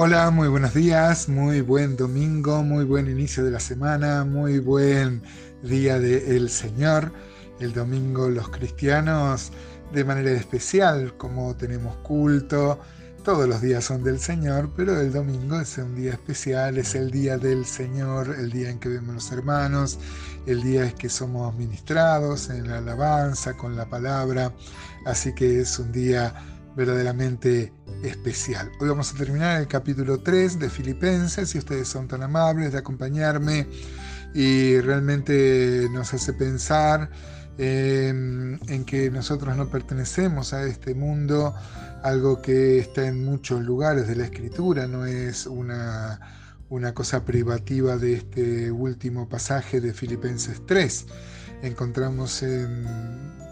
Hola, muy buenos días, muy buen domingo, muy buen inicio de la semana, muy buen día del Señor. El domingo los cristianos de manera especial, como tenemos culto, todos los días son del Señor, pero el domingo es un día especial, es el día del Señor, el día en que vemos los hermanos, el día en que somos ministrados en la alabanza, con la palabra, así que es un día verdaderamente especial. Hoy vamos a terminar el capítulo 3 de Filipenses, si ustedes son tan amables de acompañarme y realmente nos hace pensar en que nosotros no pertenecemos a este mundo, algo que está en muchos lugares de la escritura, no es una, una cosa privativa de este último pasaje de Filipenses 3. Encontramos en,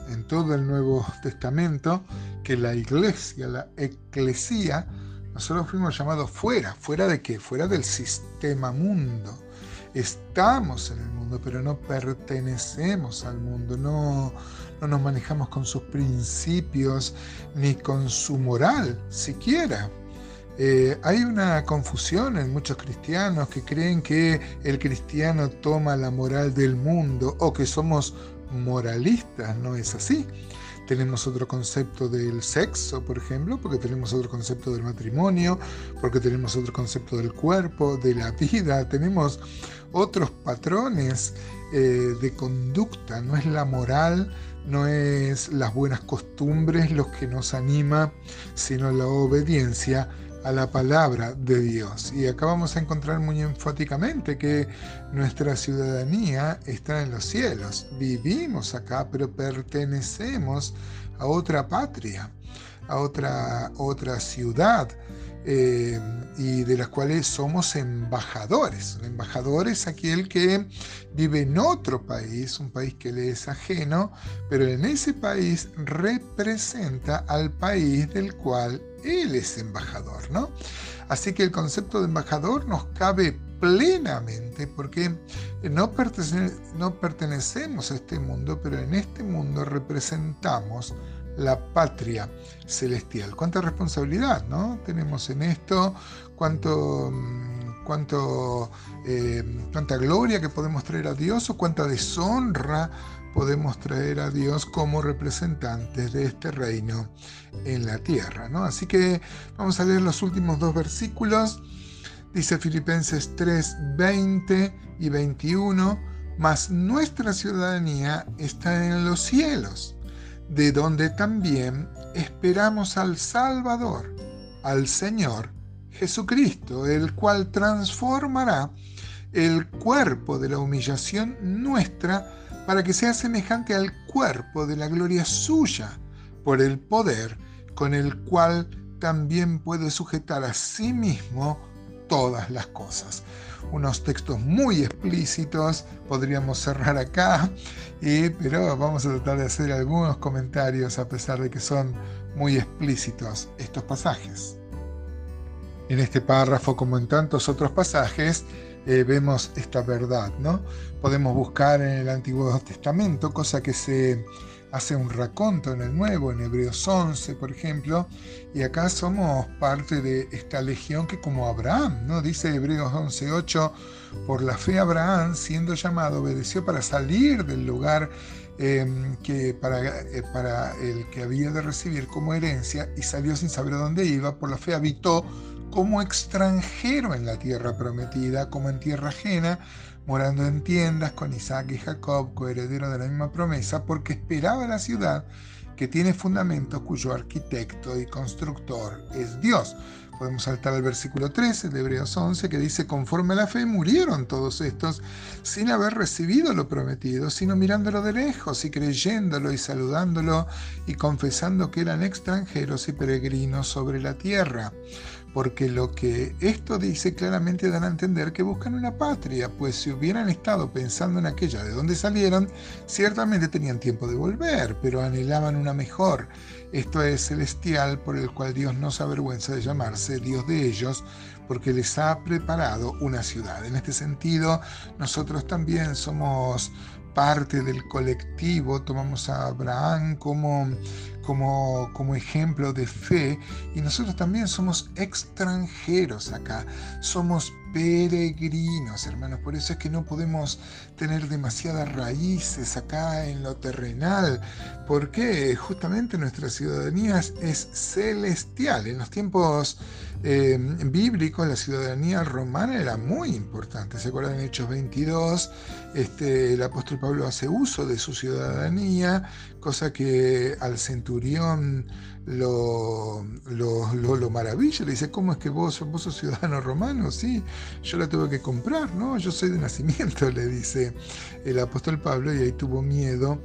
en todo el Nuevo Testamento que la iglesia, la eclesía, nosotros fuimos llamados fuera. ¿Fuera de qué? Fuera del sistema mundo. Estamos en el mundo, pero no pertenecemos al mundo, no, no nos manejamos con sus principios ni con su moral siquiera. Eh, hay una confusión en muchos cristianos que creen que el cristiano toma la moral del mundo o que somos moralistas, no es así. Tenemos otro concepto del sexo, por ejemplo, porque tenemos otro concepto del matrimonio, porque tenemos otro concepto del cuerpo, de la vida, tenemos otros patrones eh, de conducta, no es la moral, no es las buenas costumbres los que nos anima, sino la obediencia a la palabra de Dios. Y acá vamos a encontrar muy enfáticamente que nuestra ciudadanía está en los cielos. Vivimos acá, pero pertenecemos a otra patria, a otra, otra ciudad. Eh, y de las cuales somos embajadores. Un embajador es aquel que vive en otro país, un país que le es ajeno, pero en ese país representa al país del cual él es embajador, ¿no? Así que el concepto de embajador nos cabe plenamente porque no, pertenecemos a este mundo, pero en este mundo representamos la patria celestial. Cuánta responsabilidad ¿no? tenemos en esto, cuánto, mm, cuánto, eh, cuánta gloria que podemos traer a Dios o cuánta deshonra podemos traer a Dios como representantes de este reino en la tierra. ¿no? Así que vamos a leer los últimos dos versículos. Dice Filipenses 3, 20 y 21, mas nuestra ciudadanía está en los cielos de donde también esperamos al Salvador, al Señor Jesucristo, el cual transformará el cuerpo de la humillación nuestra para que sea semejante al cuerpo de la gloria suya, por el poder con el cual también puede sujetar a sí mismo todas las cosas. Unos textos muy explícitos, podríamos cerrar acá, pero vamos a tratar de hacer algunos comentarios a pesar de que son muy explícitos estos pasajes. En este párrafo, como en tantos otros pasajes, eh, vemos esta verdad, ¿no? Podemos buscar en el Antiguo Testamento, cosa que se hace un raconto en el Nuevo, en Hebreos 11, por ejemplo, y acá somos parte de esta legión que como Abraham, ¿no? Dice Hebreos 11.8, por la fe Abraham, siendo llamado, obedeció para salir del lugar em, que para, eh, para el que había de recibir como herencia y salió sin saber a dónde iba, por la fe habitó como extranjero en la tierra prometida, como en tierra ajena, morando en tiendas con Isaac y Jacob, coheredero de la misma promesa, porque esperaba la ciudad que tiene fundamentos cuyo arquitecto y constructor es Dios. Podemos saltar al versículo 13 de Hebreos 11 que dice, conforme a la fe murieron todos estos sin haber recibido lo prometido, sino mirándolo de lejos y creyéndolo y saludándolo y confesando que eran extranjeros y peregrinos sobre la tierra porque lo que esto dice claramente dan a entender que buscan una patria, pues si hubieran estado pensando en aquella de donde salieron, ciertamente tenían tiempo de volver, pero anhelaban una mejor. Esto es celestial, por el cual Dios no se avergüenza de llamarse Dios de ellos, porque les ha preparado una ciudad. En este sentido, nosotros también somos parte del colectivo, tomamos a Abraham como, como, como ejemplo de fe y nosotros también somos extranjeros acá, somos peregrinos, hermanos. Por eso es que no podemos tener demasiadas raíces acá en lo terrenal, porque justamente nuestra ciudadanía es celestial. En los tiempos eh, bíblicos la ciudadanía romana era muy importante. ¿Se acuerdan en Hechos 22? Este, el apóstol Pablo hace uso de su ciudadanía, cosa que al centurión lo, lo, maravilla. Le dice, ¿cómo es que vos, vos sos ciudadano romano? Sí, yo la tuve que comprar, ¿no? Yo soy de nacimiento, le dice el apóstol Pablo, y ahí tuvo miedo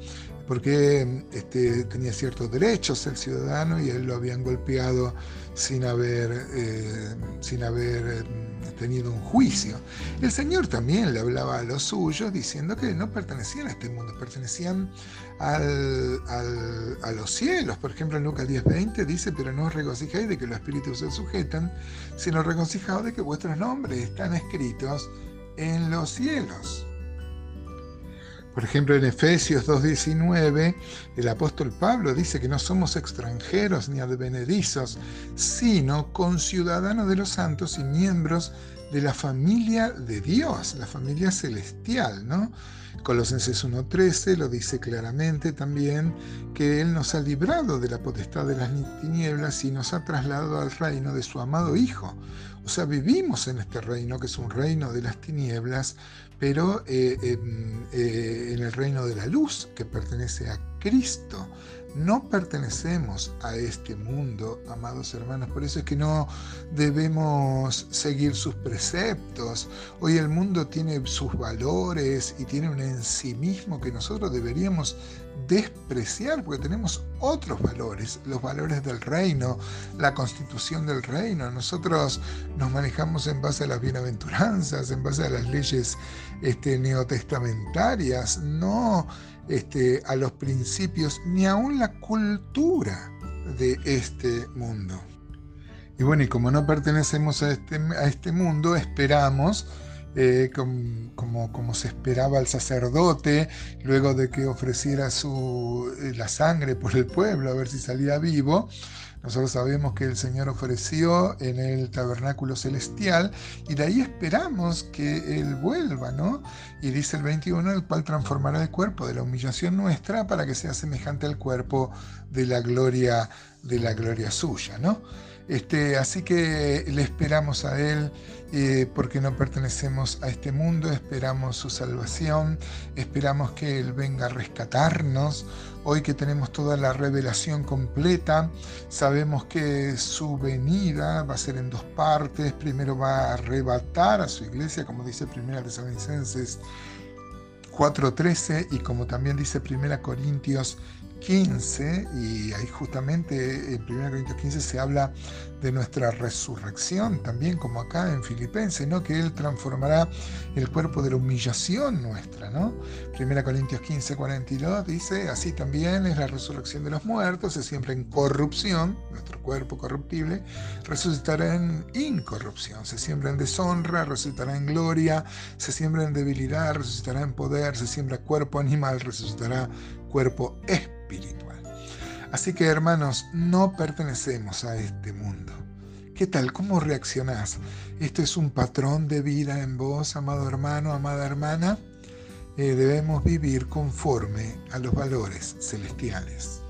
porque este, tenía ciertos derechos el ciudadano y él lo habían golpeado sin haber, eh, sin haber eh, tenido un juicio. El Señor también le hablaba a los suyos diciendo que no pertenecían a este mundo, pertenecían al, a los cielos. Por ejemplo, en Lucas 10:20 dice, pero no os regocijáis de que los espíritus se sujetan, sino regocijaos de que vuestros nombres están escritos en los cielos. Por ejemplo, en Efesios 2.19, el apóstol Pablo dice que no somos extranjeros ni advenedizos, sino conciudadanos de los santos y miembros de la familia de Dios, la familia celestial, ¿no? Colosenses 1.13 lo dice claramente también que Él nos ha librado de la potestad de las tinieblas y nos ha trasladado al reino de su amado Hijo. O sea, vivimos en este reino que es un reino de las tinieblas, pero eh, eh, en el reino de la luz que pertenece a Cristo. No pertenecemos a este mundo, amados hermanos, por eso es que no debemos seguir sus preceptos. Hoy el mundo tiene sus valores y tiene un ensimismo que nosotros deberíamos despreciar porque tenemos otros valores, los valores del reino, la constitución del reino. Nosotros nos manejamos en base a las bienaventuranzas, en base a las leyes este, neotestamentarias, no este, a los principios ni aún la cultura de este mundo. Y bueno, y como no pertenecemos a este, a este mundo, esperamos, eh, como, se esperaba el sacerdote, luego de que ofreciera su, eh, la sangre por el pueblo, a ver si salía vivo, nosotros sabemos que el Señor ofreció en el tabernáculo celestial y de ahí esperamos que Él vuelva, ¿no? Y dice el 21, el cual transformará el cuerpo de la humillación nuestra para que sea semejante al cuerpo de la gloria, de la gloria suya, ¿no? Este, así que le esperamos a Él eh, porque no pertenecemos a este mundo, esperamos su salvación, esperamos que Él venga a rescatarnos. Hoy que tenemos toda la revelación completa, sabemos que su venida va a ser en dos partes. Primero va a arrebatar a su iglesia, como dice Primera Tesalonicenses 4.13 y como también dice Primera Corintios 15, y ahí justamente en 1 Corintios 15 se habla de nuestra resurrección, también como acá en Filipenses, ¿no? que Él transformará el cuerpo de la humillación nuestra. ¿no? 1 Corintios 15, 42 dice, así también es la resurrección de los muertos, se siembra en corrupción, nuestro cuerpo corruptible, resucitará en incorrupción, se siembra en deshonra, resucitará en gloria, se siembra en debilidad, resucitará en poder, se siembra cuerpo animal, resucitará cuerpo espiritual Así que hermanos, no pertenecemos a este mundo. ¿Qué tal? ¿Cómo reaccionás? ¿Esto es un patrón de vida en vos, amado hermano, amada hermana? Eh, debemos vivir conforme a los valores celestiales.